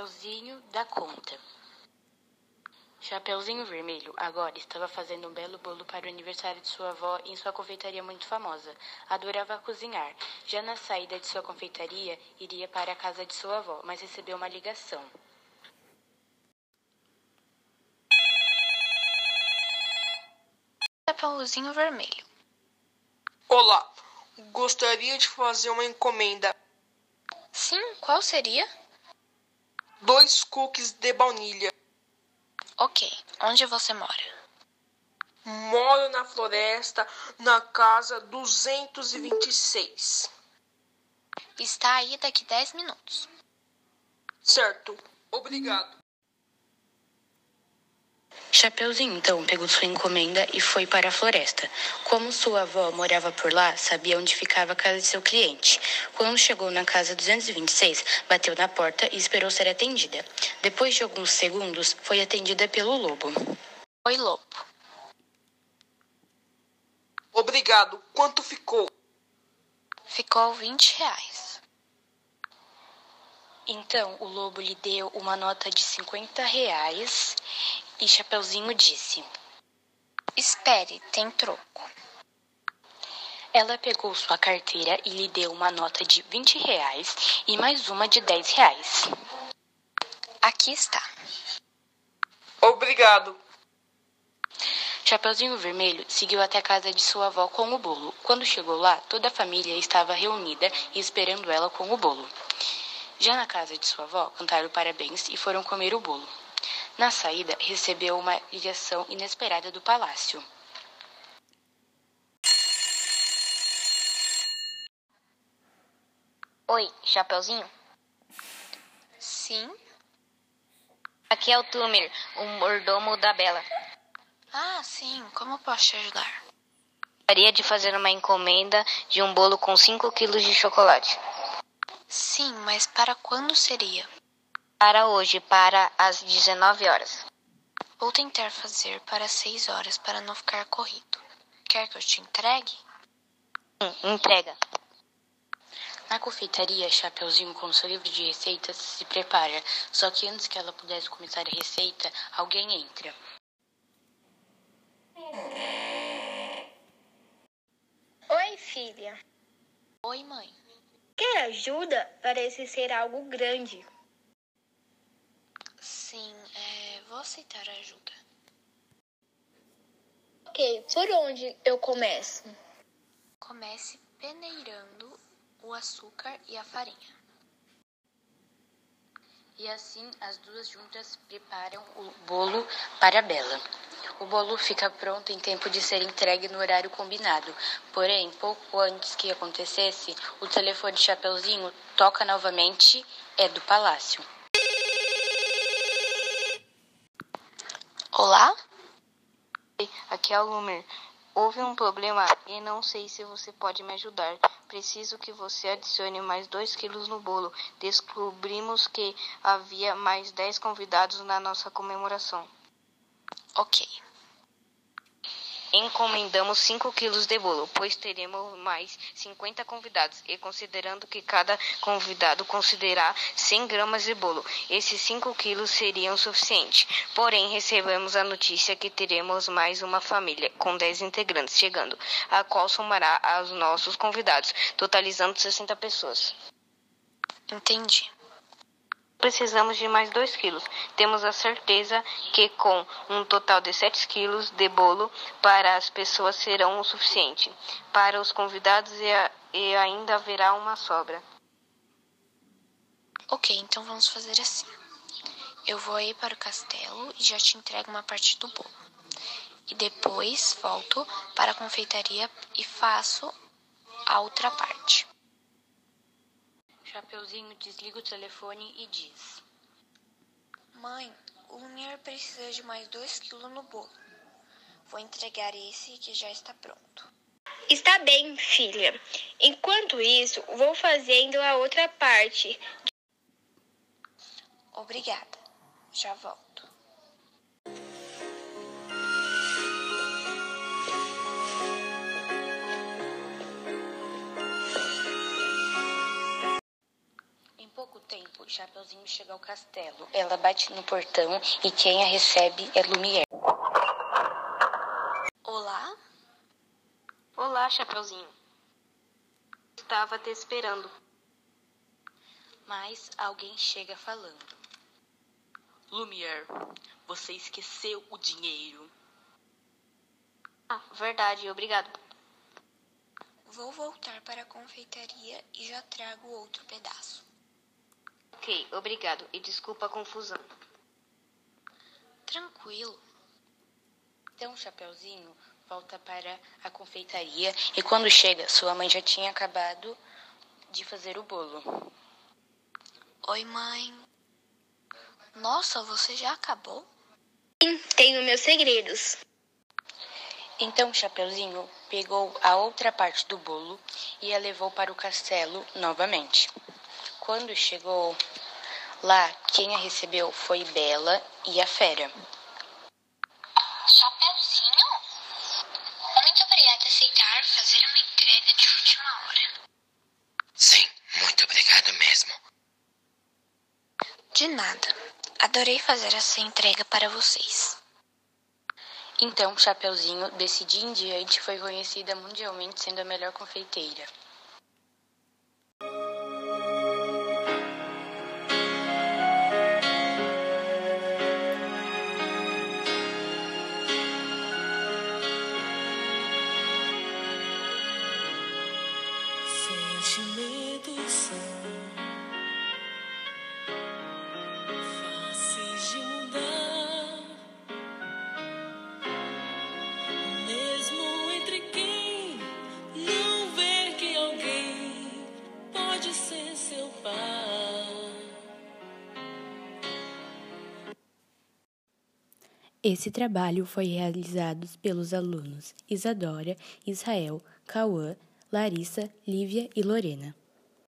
Chapeuzinho da conta. Chapeuzinho Vermelho agora estava fazendo um belo bolo para o aniversário de sua avó em sua confeitaria muito famosa. Adorava cozinhar. Já na saída de sua confeitaria, iria para a casa de sua avó, mas recebeu uma ligação. Chapeuzinho Vermelho. Olá, gostaria de fazer uma encomenda. Sim, qual seria? Dois cookies de baunilha. Ok, onde você mora? Moro na floresta, na casa 226. Está aí daqui 10 minutos. Certo, obrigado. Chapeuzinho então pegou sua encomenda e foi para a floresta. Como sua avó morava por lá, sabia onde ficava a casa de seu cliente. Quando chegou na casa 226, bateu na porta e esperou ser atendida. Depois de alguns segundos, foi atendida pelo lobo. Oi, lobo. Obrigado. Quanto ficou? Ficou 20 reais. Então o lobo lhe deu uma nota de 50 reais e Chapeuzinho disse: Espere, tem troco. Ela pegou sua carteira e lhe deu uma nota de 20 reais e mais uma de 10 reais. Aqui está. Obrigado. Chapeuzinho Vermelho seguiu até a casa de sua avó com o bolo. Quando chegou lá, toda a família estava reunida e esperando ela com o bolo. Já na casa de sua avó, cantaram parabéns e foram comer o bolo. Na saída, recebeu uma ligação inesperada do palácio. Oi, Chapeuzinho? Sim? Aqui é o Tumer, o mordomo da Bela. Ah, sim, como posso te ajudar? Gostaria de fazer uma encomenda de um bolo com 5 quilos de chocolate. Sim, mas para quando seria? Para hoje, para as 19 horas. Vou tentar fazer para 6 horas para não ficar corrido. Quer que eu te entregue? Hum, entrega. Na confeitaria, Chapeuzinho, com seu livro de receitas, se prepara. Só que antes que ela pudesse começar a receita, alguém entra. Oi, filha. Oi, mãe. Quer ajuda? Parece ser algo grande. Sim, é, vou aceitar a ajuda. Ok, por onde eu começo? Comece peneirando o açúcar e a farinha. E assim as duas juntas preparam o bolo para a Bela. O bolo fica pronto em tempo de ser entregue no horário combinado. Porém, pouco antes que acontecesse, o telefone de Chapeuzinho toca novamente, é do palácio. Olá? Aqui é o Lumer. Houve um problema e não sei se você pode me ajudar. Preciso que você adicione mais 2 quilos no bolo. Descobrimos que havia mais 10 convidados na nossa comemoração. Ok. Encomendamos 5 quilos de bolo, pois teremos mais 50 convidados. E considerando que cada convidado considerar 100 gramas de bolo, esses 5 quilos seriam suficientes. Porém, recebemos a notícia que teremos mais uma família, com 10 integrantes chegando, a qual somará aos nossos convidados, totalizando 60 pessoas. Entendi. Precisamos de mais 2 quilos. Temos a certeza que com um total de 7 quilos de bolo para as pessoas serão o suficiente. Para os convidados e, a, e ainda haverá uma sobra. Ok, então vamos fazer assim. Eu vou aí para o castelo e já te entrego uma parte do bolo. E depois volto para a confeitaria e faço a outra parte. Chapeuzinho desliga o telefone e diz: Mãe, o Lumiar precisa de mais 2 quilos no bolo. Vou entregar esse que já está pronto. Está bem, filha. Enquanto isso, vou fazendo a outra parte. Obrigada. Já volto. Chapeuzinho chega ao castelo. Ela bate no portão e quem a recebe é Lumière. Olá? Olá, Chapeuzinho. Estava te esperando. Mas alguém chega falando. Lumière, você esqueceu o dinheiro. Ah, verdade, obrigado. Vou voltar para a confeitaria e já trago outro pedaço. Ok, obrigado e desculpa a confusão. Tranquilo. Então, Chapeuzinho volta para a confeitaria e quando chega, sua mãe já tinha acabado de fazer o bolo. Oi, mãe. Nossa, você já acabou? Sim, tenho meus segredos. Então, Chapeuzinho pegou a outra parte do bolo e a levou para o castelo novamente. Quando chegou lá, quem a recebeu foi Bela e a Fera. Chapeuzinho? Muito obrigada por aceitar fazer uma entrega de última hora. Sim, muito obrigado mesmo. De nada. Adorei fazer essa entrega para vocês. Então, Chapeuzinho, desse dia em diante, foi conhecida mundialmente sendo a melhor confeiteira. Esse trabalho foi realizado pelos alunos Isadora, Israel, Cauã, Larissa, Lívia e Lorena.